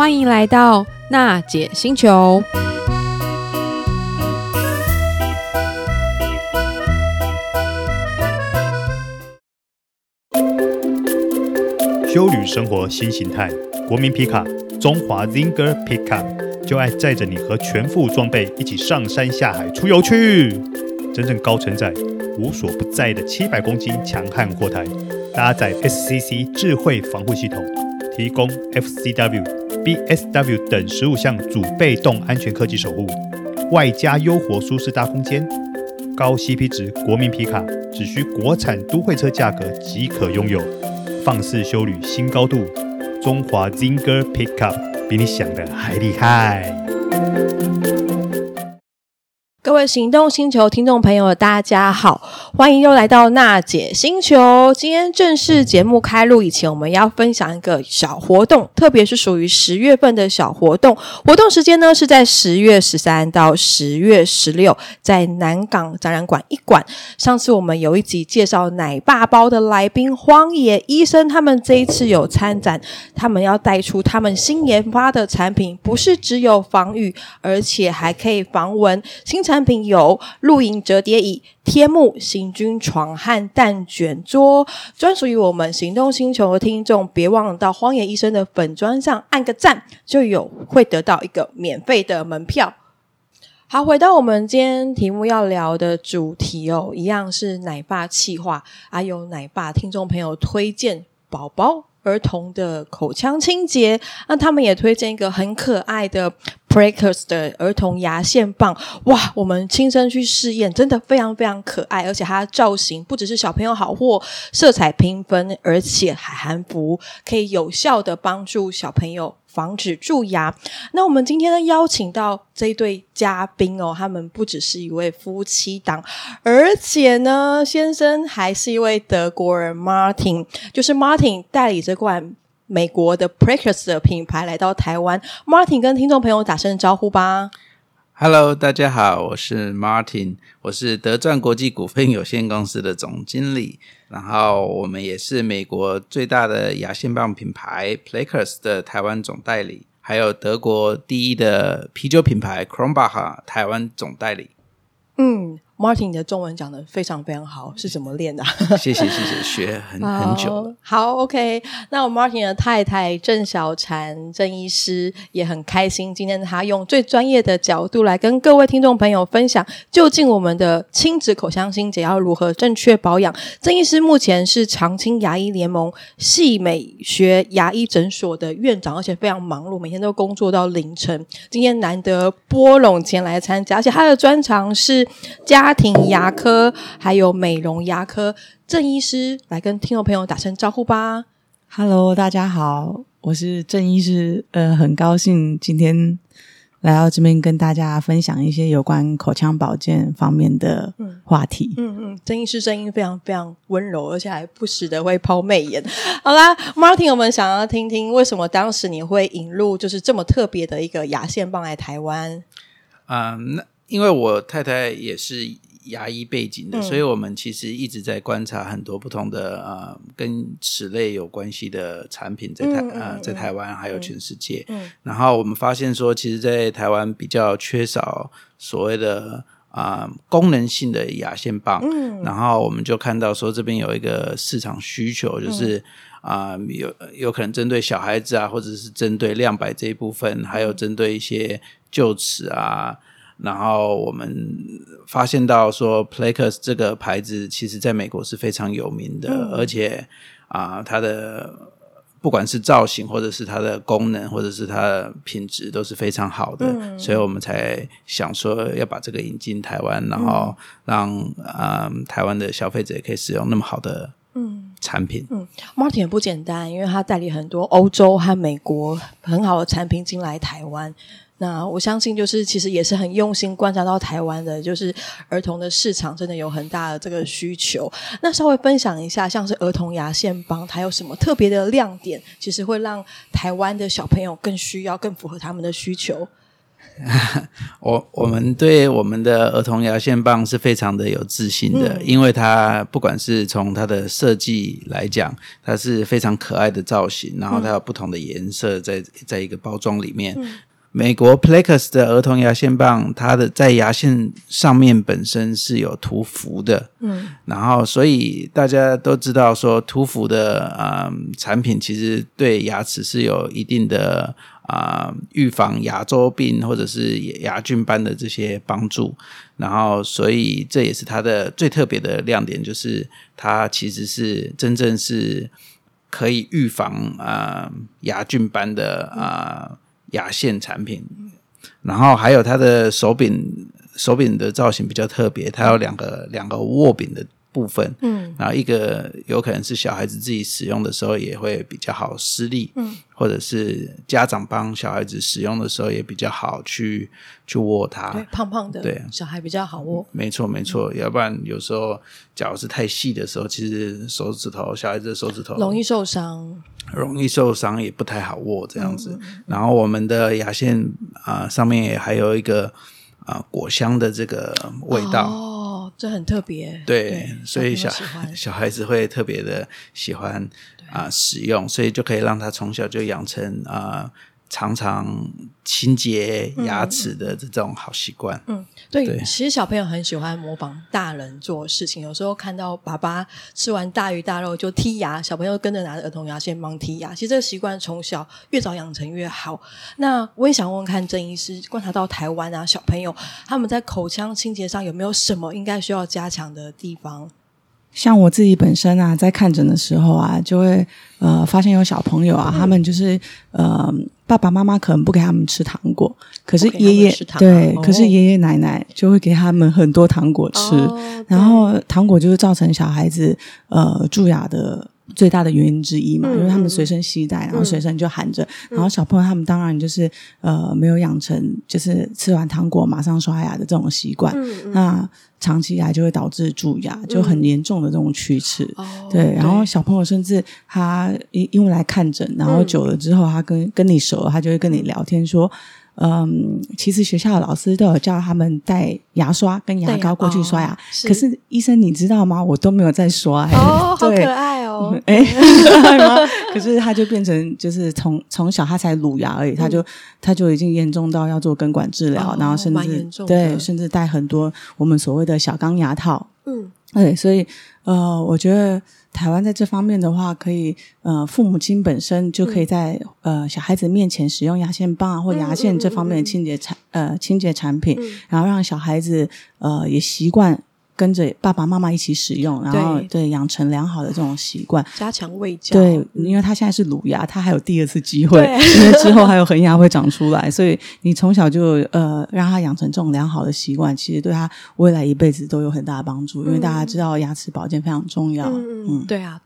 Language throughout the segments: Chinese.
欢迎来到娜姐星球。修旅生活新形态，国民皮卡中华 Zinger Pickup 就爱载着你和全副装备一起上山下海出游去。真正高承载、无所不在的七百公斤强悍货台，搭载 SCC 智慧防护系统，提供 FCW、BSW 等十五项主被动安全科技守护，外加优活舒适大空间，高 CP 值国民皮卡只需国产都会车价格即可拥有。放肆修旅新高度，中华 Zinger Pickup 比你想的还厉害。各位行动星球听众朋友，大家好，欢迎又来到娜姐星球。今天正式节目开录以前，我们要分享一个小活动，特别是属于十月份的小活动。活动时间呢是在十月十三到十月十六，在南港展览馆一馆。上次我们有一集介绍奶爸包的来宾荒野医生，他们这一次有参展，他们要带出他们新研发的产品，不是只有防雨，而且还可以防蚊。新产品有露营折叠椅、天幕、行军床和蛋卷桌，专属于我们行动星球的听众。别忘了到荒野医生的粉砖上按个赞，就有会得到一个免费的门票。好，回到我们今天题目要聊的主题哦，一样是奶爸企划，还有奶爸听众朋友推荐宝宝儿童的口腔清洁，那他们也推荐一个很可爱的。Plackers 的儿童牙线棒，哇！我们亲身去试验，真的非常非常可爱，而且它的造型不只是小朋友好货，色彩缤纷，而且还含氟，可以有效的帮助小朋友防止蛀牙。那我们今天呢，邀请到这一对嘉宾哦，他们不只是一位夫妻档，而且呢，先生还是一位德国人，Martin，就是 Martin 代理这款。美国的 Plackers 的品牌来到台湾，Martin 跟听众朋友打声招呼吧。Hello，大家好，我是 Martin，我是德钻国际股份有限公司的总经理，然后我们也是美国最大的牙线棒品牌 Plackers 的台湾总代理，还有德国第一的啤酒品牌 Kronbacher 台湾总代理。嗯。Martin，你的中文讲的非常非常好，是怎么练的？谢谢谢谢，学很很久。好，OK。那我 Martin 的太太郑小婵郑医师也很开心，今天他用最专业的角度来跟各位听众朋友分享，究竟我们的亲子口腔清洁要如何正确保养。郑医师目前是长青牙医联盟系美学牙医诊所的院长，而且非常忙碌，每天都工作到凌晨。今天难得拨冗前来参加，而且他的专长是家。家庭牙科还有美容牙科，郑医师来跟听众朋友打声招呼吧。Hello，大家好，我是郑医师，呃，很高兴今天来到这边跟大家分享一些有关口腔保健方面的话题。嗯嗯，郑医师声音非常非常温柔，而且还不时的会抛媚眼。好啦，Martin，我们想要听听为什么当时你会引入就是这么特别的一个牙线棒来台湾？嗯，那。因为我太太也是牙医背景的，嗯、所以我们其实一直在观察很多不同的呃跟齿类有关系的产品在台、嗯嗯、呃在台湾还有全世界。然后我们发现说，其实，在台湾比较缺少所谓的啊、呃、功能性的牙线棒。嗯、然后我们就看到说，这边有一个市场需求，就是啊、嗯呃、有有可能针对小孩子啊，或者是针对亮白这一部分，还有针对一些臼齿啊。然后我们发现到说，Plackers 这个牌子其实在美国是非常有名的，嗯、而且啊、呃，它的不管是造型，或者是它的功能，或者是它的品质都是非常好的，嗯、所以我们才想说要把这个引进台湾，然后让啊、呃、台湾的消费者也可以使用那么好的嗯产品。嗯，嗯，Martin 也不简单，因为他代理很多欧洲和美国很好的产品进来台湾。那我相信，就是其实也是很用心观察到台湾的，就是儿童的市场真的有很大的这个需求。那稍微分享一下，像是儿童牙线棒，它有什么特别的亮点？其实会让台湾的小朋友更需要、更符合他们的需求。我我们对我们的儿童牙线棒是非常的有自信的，嗯、因为它不管是从它的设计来讲，它是非常可爱的造型，然后它有不同的颜色在在一个包装里面。嗯、美国 Plackers 的儿童牙线棒，它的在牙线上面本身是有涂氟的，嗯，然后所以大家都知道说涂氟的啊、呃、产品其实对牙齿是有一定的。啊，预防牙周病或者是牙菌斑的这些帮助，然后所以这也是它的最特别的亮点，就是它其实是真正是可以预防啊牙菌斑的啊牙线产品。然后还有它的手柄，手柄的造型比较特别，它有两个两个握柄的。部分，嗯，然后一个有可能是小孩子自己使用的时候也会比较好施力，嗯，或者是家长帮小孩子使用的时候也比较好去去握它，对，胖胖的，对，小孩比较好握，没错没错，要不然有时候脚是太细的时候，其实手指头小孩子的手指头容易受伤，容易受伤也不太好握这样子。然后我们的牙线啊上面也还有一个啊果香的这个味道。这很特别，对，对所以小 小孩子会特别的喜欢啊、呃、使用，所以就可以让他从小就养成啊。呃常常清洁牙齿的这种好习惯。嗯，对，对其实小朋友很喜欢模仿大人做事情。有时候看到爸爸吃完大鱼大肉就剔牙，小朋友跟着拿着儿童牙线帮剔牙。其实这个习惯从小越早养成越好。那我也想问问看，郑医师观察到台湾啊，小朋友他们在口腔清洁上有没有什么应该需要加强的地方？像我自己本身啊，在看诊的时候啊，就会呃发现有小朋友啊，嗯、他们就是呃爸爸妈妈可能不给他们吃糖果，可是爷爷对，哦、可是爷爷奶奶就会给他们很多糖果吃，哦、然后糖果就是造成小孩子呃蛀牙的最大的原因之一嘛，嗯、因为他们随身携带，然后随身就含着，嗯、然后小朋友他们当然就是呃没有养成就是吃完糖果马上刷牙的这种习惯，嗯、那。长期以来就会导致蛀牙，就很严重的这种龋齿。嗯、对，然后小朋友甚至他因因为来看诊，然后久了之后，他跟跟你熟了，他就会跟你聊天说。嗯，其实学校的老师都有叫他们带牙刷跟牙膏过去刷牙，可是医生你知道吗？我都没有在刷。哦，好可爱哦！哎，可是他就变成就是从从小他才乳牙而已，嗯、他就他就已经严重到要做根管治疗，哦、然后甚至对，甚至带很多我们所谓的小钢牙套。嗯，对，所以呃，我觉得。台湾在这方面的话，可以呃，父母亲本身就可以在、嗯、呃小孩子面前使用牙线棒啊，或牙线这方面的清洁产、嗯嗯嗯、呃清洁产品，嗯、然后让小孩子呃也习惯。跟着爸爸妈妈一起使用，然后对，对养成良好的这种习惯，加强喂教。对，因为他现在是乳牙，他还有第二次机会，对 因为之后还有恒牙会长出来，所以你从小就呃让他养成这种良好的习惯，其实对他未来一辈子都有很大的帮助。嗯、因为大家知道牙齿保健非常重要。嗯，嗯对啊。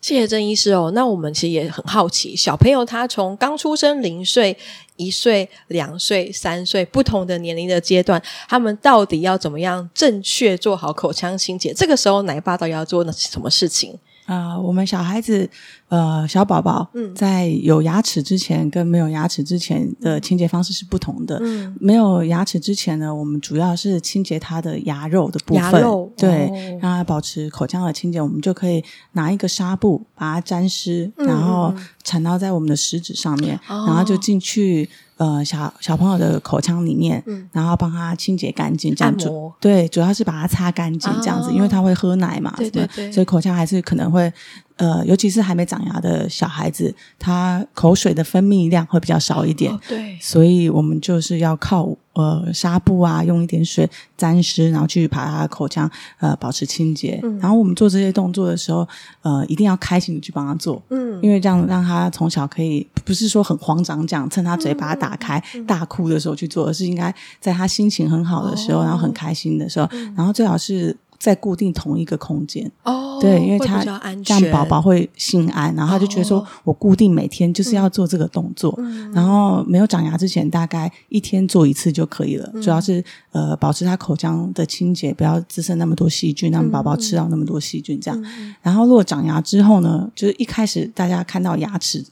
谢谢郑医师哦。那我们其实也很好奇，小朋友他从刚出生零岁、一岁、两岁、三岁不同的年龄的阶段，他们到底要怎么样正确做好口腔清洁？这个时候奶爸到底要做什么事情？啊、我们小孩子，呃，小宝宝，在有牙齿之前跟没有牙齿之前的清洁方式是不同的。嗯，没有牙齿之前呢，我们主要是清洁它的牙肉的部分，牙，对，哦、让它保持口腔的清洁。我们就可以拿一个纱布把它沾湿，嗯、然后缠到在我们的食指上面，嗯、然后就进去。呃，小小朋友的口腔里面，嗯、然后帮他清洁干净，这样子。摩对，主要是把它擦干净，这样子，哦、因为他会喝奶嘛，对对对，所以口腔还是可能会。呃，尤其是还没长牙的小孩子，他口水的分泌量会比较少一点，哦、对，所以我们就是要靠呃纱布啊，用一点水沾湿，然后去把他的口腔呃保持清洁。嗯、然后我们做这些动作的时候，呃，一定要开心的去帮他做，嗯，因为这样让他从小可以不是说很慌张这样，趁他嘴巴打开、嗯、大哭的时候去做，而是应该在他心情很好的时候，哦、然后很开心的时候，嗯、然后最好是。在固定同一个空间。哦，对，因为他这样宝宝会心安，然后他就觉得说我固定每天就是要做这个动作，嗯、然后没有长牙之前大概一天做一次就可以了，嗯、主要是呃保持他口腔的清洁，不要滋生那么多细菌，让宝宝吃到那么多细菌这样。嗯、然后如果长牙之后呢，就是一开始大家看到牙齿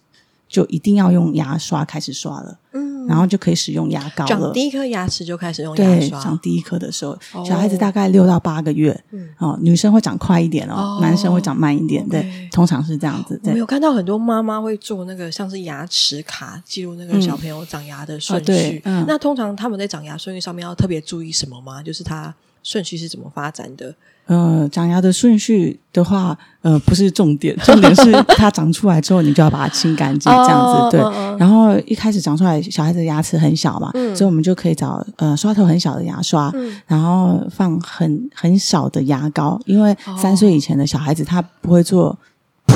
就一定要用牙刷开始刷了。嗯然后就可以使用牙膏了。长第一颗牙齿就开始用牙刷。对，长第一颗的时候，小孩子大概六到八个月，哦，女生会长快一点哦，男生会长慢一点，对，通常是这样子。我有看到很多妈妈会做那个像是牙齿卡，记录那个小朋友长牙的顺序。那通常他们在长牙顺序上面要特别注意什么吗？就是他顺序是怎么发展的？呃，长牙的顺序的话，呃，不是重点，重点是它长出来之后，你就要把它清干净，这样子对。然后一开始长出来，小孩子的牙齿很小嘛，所以我们就可以找呃刷头很小的牙刷，然后放很很少的牙膏，因为三岁以前的小孩子他不会做。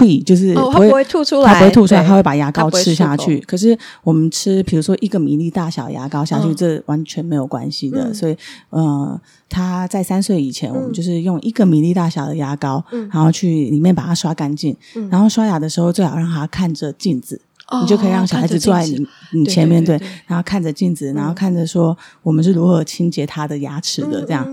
呸，就是不会，哦、不会吐出来，它不会吐出来，对他会把牙膏吃下去。可是我们吃，比如说一个米粒大小牙膏下去，嗯、这完全没有关系的。嗯、所以，呃，他在三岁以前，嗯、我们就是用一个米粒大小的牙膏，嗯、然后去里面把它刷干净。嗯、然后刷牙的时候，最好让他看着镜子，嗯、你就可以让小孩子坐在你你前面，对，然后看着镜子，然后看着说我们是如何清洁他的牙齿的，这样。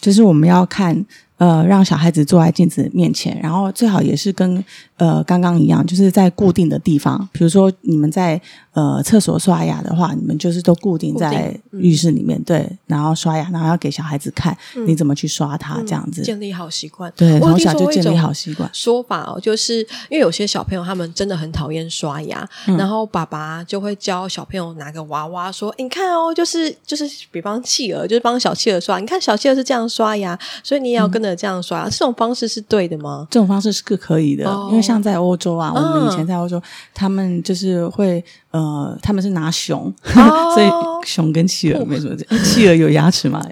就是我们要看。呃，让小孩子坐在镜子面前，然后最好也是跟呃刚刚一样，就是在固定的地方，比如说你们在。呃，厕所刷牙的话，你们就是都固定在浴室里面，嗯、对，然后刷牙，然后要给小孩子看你怎么去刷它，嗯、这样子建立好习惯。对，从小就建立好习惯。说法哦，就是因为有些小朋友他们真的很讨厌刷牙，嗯、然后爸爸就会教小朋友拿个娃娃说：“你看哦，就是就是，比方企鹅，就是帮小企鹅刷，你看小企鹅是这样刷牙，所以你也要跟着这样刷。嗯”这种方式是对的吗？这种方式是个可以的，哦、因为像在欧洲啊，我们以前在欧洲，嗯、他们就是会。呃，他们是拿熊，哦、所以熊跟企鹅没什么。企鹅有牙齿吗？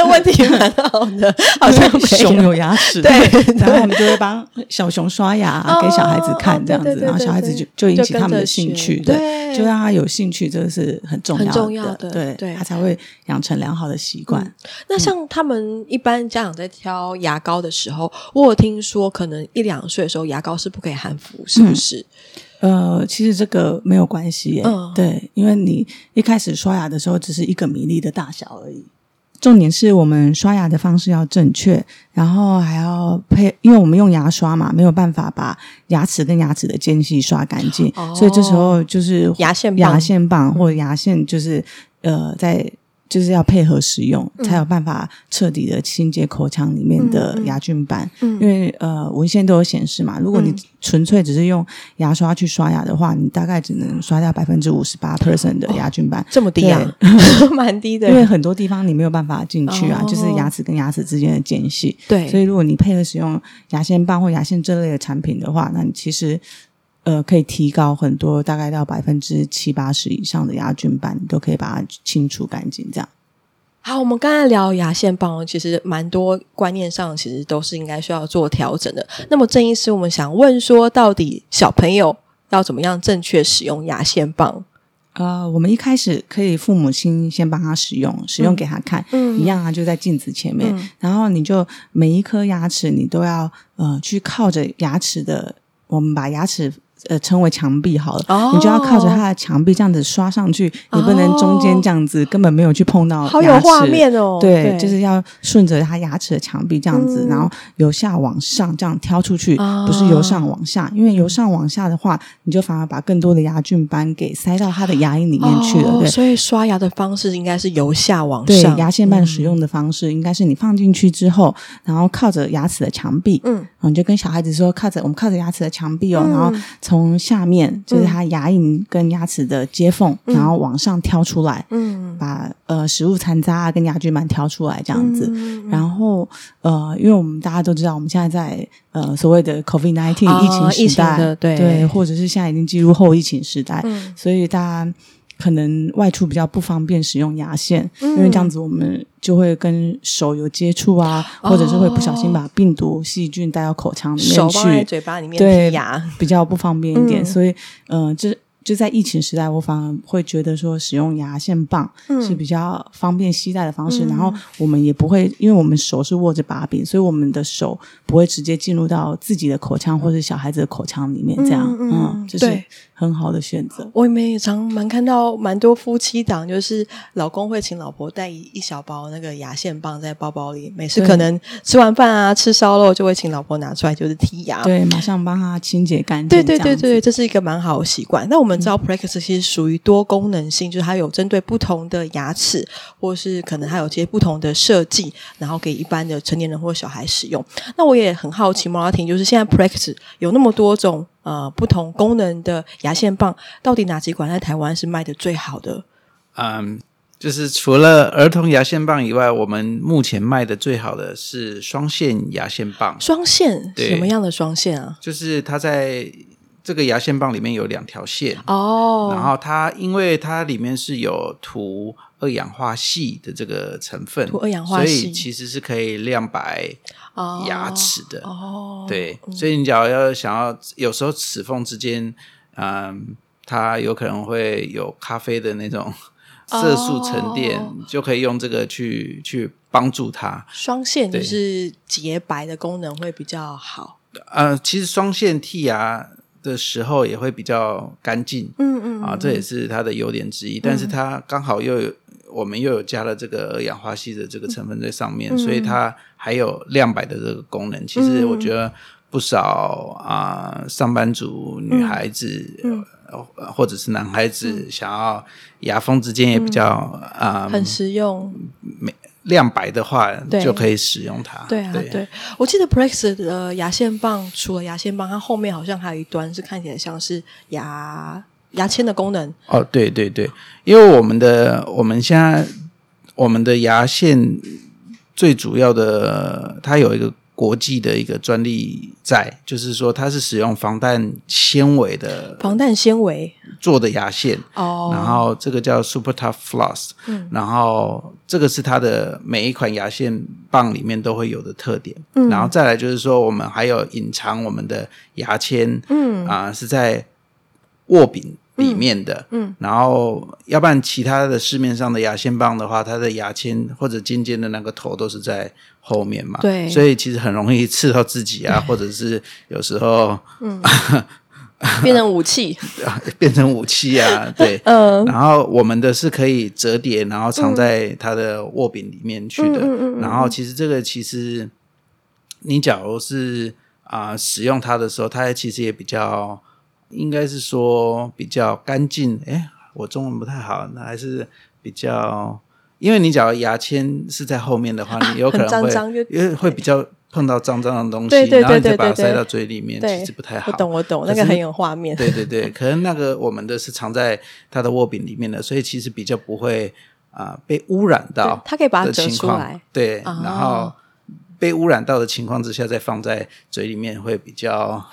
这个问题蛮好的，好像熊有牙齿。对，然后我们就会帮小熊刷牙，给小孩子看这样子，然后小孩子就就引起他们的兴趣，对，就让他有兴趣，这个是很重要的，对，对，他才会养成良好的习惯。那像他们一般家长在挑牙膏的时候，我有听说可能一两岁的时候牙膏是不可以含氟，是不是？呃，其实这个没有关系耶，嗯、对，因为你一开始刷牙的时候只是一个米粒的大小而已。重点是我们刷牙的方式要正确，然后还要配，因为我们用牙刷嘛，没有办法把牙齿跟牙齿的间隙刷干净，哦、所以这时候就是牙线牙线棒或者牙线，就是呃在。就是要配合使用，才有办法彻底的清洁口腔里面的牙菌斑。嗯嗯、因为呃，文献都有显示嘛，如果你纯粹只是用牙刷去刷牙的话，你大概只能刷掉百分之五十八 percent 的牙菌斑。哦，这么低啊？对 蛮低的。因为很多地方你没有办法进去啊，哦、就是牙齿跟牙齿之间的间隙。对，所以如果你配合使用牙线棒或牙线这类的产品的话，那你其实。呃，可以提高很多，大概到百分之七八十以上的牙菌斑，你都可以把它清除干净。这样。好，我们刚才聊牙线棒，其实蛮多观念上其实都是应该需要做调整的。那么郑医师，我们想问说，到底小朋友要怎么样正确使用牙线棒？呃，我们一开始可以父母亲先帮他使用，使用给他看，嗯，一样啊，就在镜子前面，嗯、然后你就每一颗牙齿你都要呃去靠着牙齿的，我们把牙齿。呃，称为墙壁好了，哦、你就要靠着它的墙壁这样子刷上去，哦、你不能中间这样子，根本没有去碰到牙齿。好有画面哦！对，对就是要顺着它牙齿的墙壁这样子，嗯、然后由下往上这样挑出去，哦、不是由上往下，因为由上往下的话，你就反而把更多的牙菌斑给塞到它的牙龈里面去了。对，所以刷牙的方式应该是由下往上。对，牙线棒使用的方式应该是你放进去之后，然后靠着牙齿的墙壁，嗯，然后你就跟小孩子说，靠着我们靠着牙齿的墙壁哦，嗯、然后。从下面就是它牙龈跟牙齿的接缝，嗯、然后往上挑出来，嗯，把呃食物残渣跟牙菌斑挑出来这样子。嗯、然后呃，因为我们大家都知道，我们现在在呃所谓的 COVID nineteen、哦、疫情时代，对。对，或者是现在已经进入后疫情时代，嗯、所以大家。可能外出比较不方便使用牙线，嗯、因为这样子我们就会跟手有接触啊，哦、或者是会不小心把病毒细菌带到口腔里面去，手放在嘴巴里面对牙，对，比较不方便一点。嗯、所以，嗯、呃，这。就在疫情时代，我反而会觉得说使用牙线棒是比较方便携带的方式。嗯、然后我们也不会，因为我们手是握着把柄，所以我们的手不会直接进入到自己的口腔或者小孩子的口腔里面。这样，嗯，就是很好的选择。我也常蛮看到蛮多夫妻档，就是老公会请老婆带一一小包那个牙线棒在包包里，每次可能吃完饭啊吃烧肉，就会请老婆拿出来就是剔牙，对，马上帮他清洁干净。对对对对，这是一个蛮好的习惯。那我们。知道 Praxis 其实属于多功能性，就是它有针对不同的牙齿，或是可能它有些不同的设计，然后给一般的成年人或小孩使用。那我也很好奇，毛阿婷，就是现在 Praxis 有那么多种呃不同功能的牙线棒，到底哪几款在台湾是卖的最好的？嗯。就是除了儿童牙线棒以外，我们目前卖的最好的是双线牙线棒。双线？什么样的双线啊？就是它在这个牙线棒里面有两条线哦，然后它因为它里面是有涂二氧化系的这个成分，涂二氧化矽，所以其实是可以亮白牙齿的哦。对，所以你只要要想要有时候齿缝之间，嗯，它有可能会有咖啡的那种。色素沉淀、哦、就可以用这个去去帮助它。双线就是洁白的功能会比较好。呃，其实双线剔牙的时候也会比较干净。嗯嗯，嗯啊，这也是它的优点之一。嗯、但是它刚好又有我们又有加了这个二氧化矽的这个成分在上面，嗯、所以它还有亮白的这个功能。其实我觉得不少啊、呃，上班族女孩子。或者是男孩子想要牙缝之间也比较啊、嗯。嗯、很实用，美亮白的话就可以使用它。对啊，对，对。我记得 Praxis 的牙线棒除了牙线棒，它后面好像还有一端是看起来像是牙牙签的功能。哦，对对对，因为我们的我们现在我们的牙线最主要的，它有一个。国际的一个专利在，就是说它是使用防弹纤维的防弹纤维。做的牙线。哦，然后这个叫 Super Tough Floss，嗯，然后这个是它的每一款牙线棒里面都会有的特点，嗯，然后再来就是说我们还有隐藏我们的牙签，嗯。啊、呃、是在握柄。里面的，嗯，然后要不然其他的市面上的牙线棒的话，它的牙签或者尖尖的那个头都是在后面嘛，对，所以其实很容易刺到自己啊，或者是有时候，嗯，变成武器，变成武器啊，对，嗯，然后我们的是可以折叠，然后藏在它的握柄里面去的，嗯，然后其实这个其实你假如是啊、呃、使用它的时候，它其实也比较。应该是说比较干净，哎，我中文不太好，那还是比较，因为你假如牙签是在后面的话，啊、你有可能会会比较碰到脏脏的东西，然后你再把它塞到嘴里面，其实不太好。我懂我懂，那个很有画面。对对对，可能那个我们的是藏在它的握柄里面的，所以其实比较不会啊、呃、被污染到。它可以把它折出来，对，哦、然后。被污染到的情况之下，再放在嘴里面会比较，啊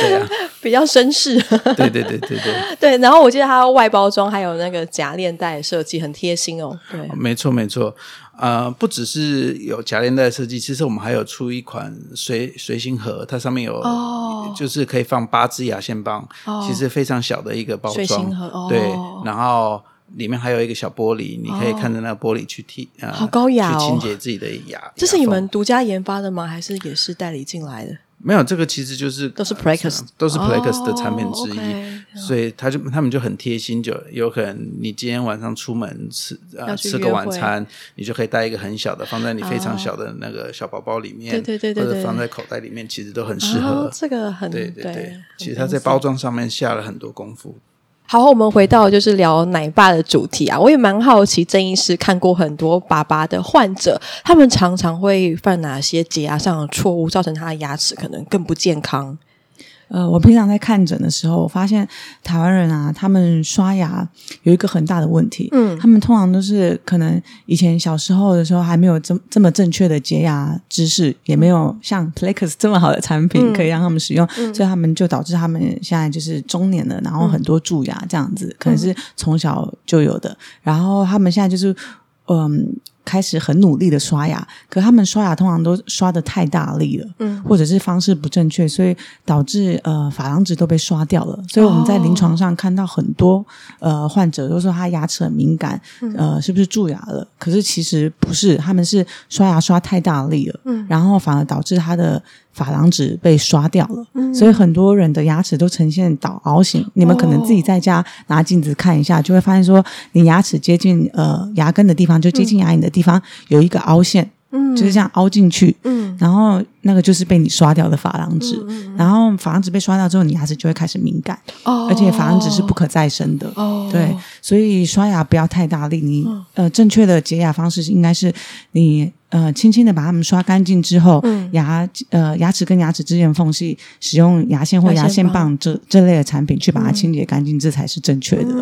对啊，比较绅士。对对对对对。对，然后我记得它外包装还有那个夹链带设计，很贴心哦。对，没错没错。呃，不只是有夹链带设计，其实我们还有出一款随随行盒，它上面有，哦，就是可以放八支牙线棒，哦，其实非常小的一个包装。随行盒，哦，对，然后。里面还有一个小玻璃，你可以看着那个玻璃去剔啊，好高雅哦，去清洁自己的牙。这是你们独家研发的吗？还是也是代理进来的？没有，这个其实就是都是 Praxis，都是 Praxis 的产品之一，所以他就他们就很贴心，就有可能你今天晚上出门吃啊吃个晚餐，你就可以带一个很小的放在你非常小的那个小包包里面，对对对对，或者放在口袋里面，其实都很适合。哦、这个很对对对，对其实他在包装上面下了很多功夫。好，我们回到就是聊奶爸的主题啊，我也蛮好奇，郑医师看过很多爸爸的患者，他们常常会犯哪些洁牙上的错误，造成他的牙齿可能更不健康。呃，我平常在看诊的时候，我发现台湾人啊，他们刷牙有一个很大的问题。嗯，他们通常都是可能以前小时候的时候还没有这么这么正确的洁牙知识，也没有像 Plaquenix 这么好的产品可以让他们使用，嗯，所以他们就导致他们现在就是中年了，然后很多蛀牙这样子，嗯，可能是从小就有的。然后他们现在就是嗯。开始很努力的刷牙，可他们刷牙通常都刷的太大力了，嗯，或或者是方式不正确，所以导致呃珐琅质都被刷掉了。所以我们在临床上看到很多、哦、呃患者都说他牙齿很敏感，嗯、呃是不是蛀牙了？可是其实不是，他们是刷牙刷太大力了，嗯，然后反而导致他的。珐琅质被刷掉了，嗯，所以很多人的牙齿都呈现倒凹型。你们可能自己在家拿镜子看一下，哦，就会发现说，你牙齿接近呃牙根的地方，就接近牙龈的地方，嗯，有一个凹陷。嗯，就是这样凹进去，嗯，然后那个就是被你刷掉的珐琅质，然后珐琅质被刷掉之后，你牙齿就会开始敏感，哦，而且珐琅质是不可再生的，哦，对，所以刷牙不要太大力，你、嗯、呃正确的洁牙方式应该是你。呃，轻轻的把它们刷干净之后，嗯、牙呃牙齿跟牙齿之间缝隙，使用牙线或牙线棒这这类的产品去把它清洁干净，嗯、这才是正确的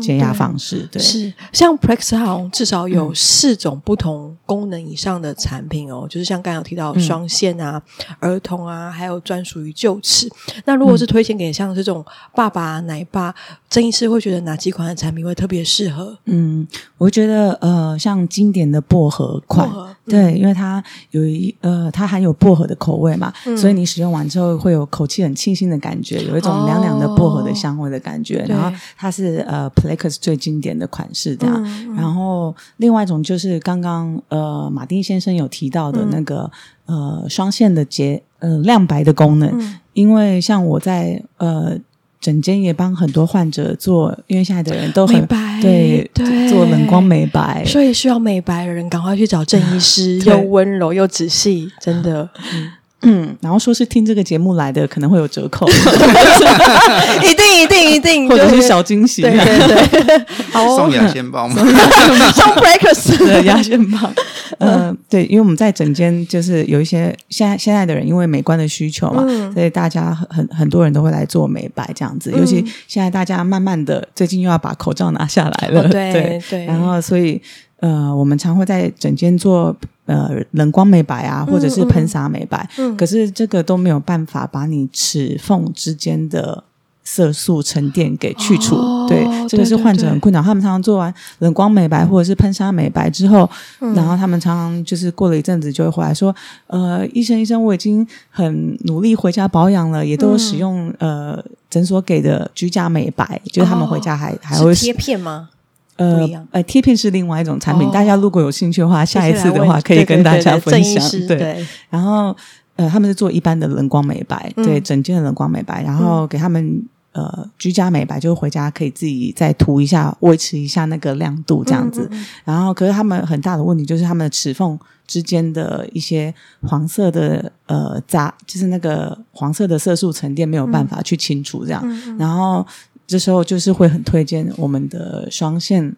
洁牙方式。对，对是像像至少有四种不同功能以上的产品哦，嗯、就是像刚刚有提到双线啊、嗯、儿童啊，还有专属于臼齿。那如果是推荐给像这种爸爸奶爸，曾医师会觉得哪几款的产品会特别适合？嗯，我觉得呃，像经典的薄荷款。薄荷对，因为它有一呃，它含有薄荷的口味嘛，嗯、所以你使用完之后会有口气很清新的感觉，有一种凉凉的薄荷的香味的感觉。哦、然后它是呃，Plax 最经典的款式这样。嗯、然后另外一种就是刚刚呃，马丁先生有提到的那个、嗯、呃，双线的洁呃亮白的功能，嗯、因为像我在呃。诊间也帮很多患者做，因为现在的人都很白，对，对。做冷光美白，所以需要美白的人赶快去找郑医师，又温柔又仔细，真的。嗯。嗯，然后说是听这个节目来的，可能会有折扣，一定一定一定，或者是小惊喜，对对对，好送牙线棒吗？送 breakers 的牙线棒，嗯，对，因为我们在整间就是有一些现在现在的人，因为美观的需求嘛，所以大家很很多人都会来做美白这样子，尤其现在大家慢慢的最近又要把口罩拿下来了，对对，然后所以呃，我们常会在整间做。呃，冷光美白啊，或者是喷洒美白，嗯嗯、可是这个都没有办法把你齿缝之间的色素沉淀给去除。哦、对，这个是患者很困扰。他们常常做完冷光美白或者是喷砂美白之后，嗯、然后他们常常就是过了一阵子就会回来说：“呃，医生医生，我已经很努力回家保养了，也都使用、嗯、呃诊所给的居家美白，就是他们回家还、哦、还会贴片吗？”呃，呃，贴片是另外一种产品，大家如果有兴趣的话，下一次的话可以跟大家分享。对，然后呃，他们是做一般的冷光美白，对，整间的冷光美白，然后给他们呃居家美白，就回家可以自己再涂一下，维持一下那个亮度这样子。然后，可是他们很大的问题就是他们的齿缝之间的一些黄色的呃杂，就是那个黄色的色素沉淀没有办法去清除这样，然后。这时候就是会很推荐我们的双线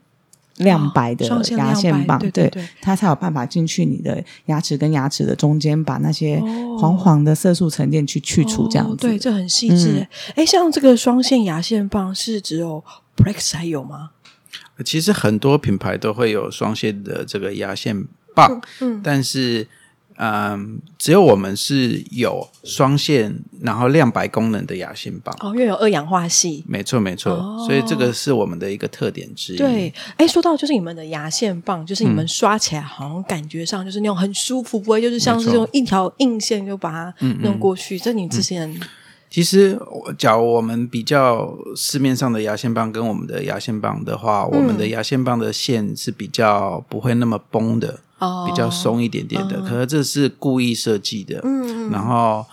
亮白的牙线棒，哦、对，对，对，对，它才有办法进去你的牙齿跟牙齿的中间，把那些黄黄的色素沉淀去去除，这样子。哦、对，这很细致。哎、嗯，像这个双线牙线棒是只有 Prex 才有吗？其实很多品牌都会有双线的这个牙线棒，嗯，嗯但是。嗯，只有我们是有双线然后亮白功能的牙线棒。哦，又有二氧化系，没错没错，哦、所以这个是我们的一个特点之一。对，哎，说到就是你们的牙线棒，就是你们刷起来好像感觉上就是那种很舒服，嗯、不会就是像是用一条硬线就把它弄过去。嗯嗯这你之前、嗯、其实，假如我们比较市面上的牙线棒跟我们的牙线棒的话，嗯、我们的牙线棒的线是比较不会那么崩的。比较松一点点的，哦、可是这是故意设计的。嗯，然后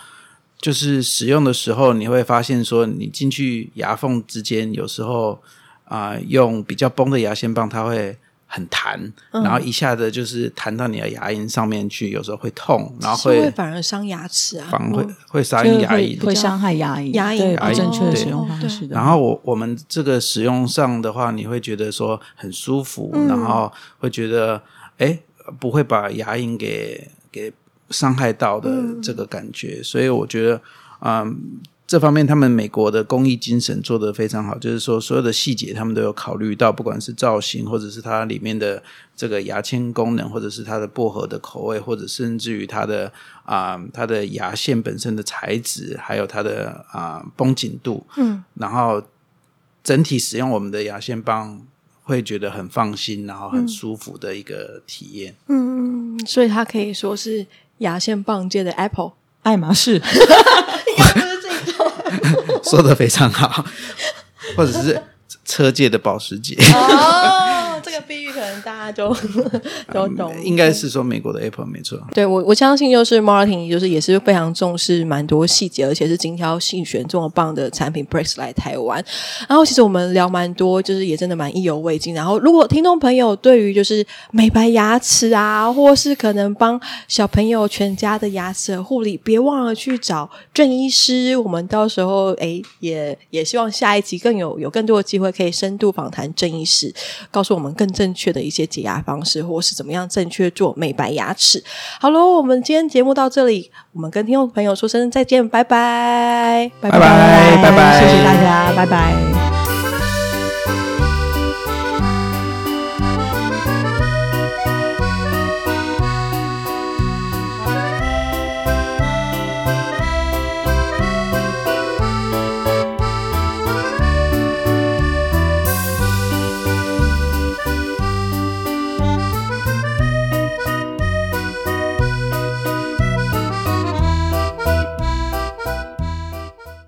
就是使用的时候，你会发现说，你进去牙缝之间，有时候啊、呃，用比较崩的牙线棒，它会很弹，嗯、然后一下子就是弹到你的牙龈上面去，有时候会痛，然后会，反而伤牙齿啊，反而会会伤牙龈，会伤害牙龈，牙龈不正确的使用方式。然后我我们这个使用上的话，你会觉得说很舒服，嗯、然后会觉得哎。不会把牙龈给给伤害到的这个感觉，嗯、所以我觉得，嗯，这方面他们美国的工艺精神做得非常好，就是说所有的细节他们都有考虑到，不管是造型，或者是它里面的这个牙签功能，或者是它的薄荷的口味，或者甚至于它的啊、嗯、它的牙线本身的材质，还有它的啊绷紧度，嗯，然后整体使用我们的牙线棒。会觉得很放心，然后很舒服的一个体验。嗯，所以它可以说是牙线棒界的 Apple，爱马仕。说得非常好，或者是车界的保时捷。哦，这个比喻可能能大家就 都懂。应该是说美国的 Apple 没错。对，我我相信就是 Martin 就是也是非常重视蛮多细节，而且是精挑细选这么棒的产品 Press 来台湾。然后其实我们聊蛮多，就是也真的蛮意犹未尽。然后如果听众朋友对于就是美白牙齿啊，或是可能帮小朋友全家的牙齿护理，别忘了去找郑医师。我们到时候诶也也希望下一集更有有更多的机会可以深度访谈郑医师，告诉我们更正确的一些洁牙方式，或是怎么样正确做美白牙齿。好喽，我们今天节目到这里，我们跟听众朋友说声再见，拜拜，拜拜，拜拜，谢谢大家，拜拜。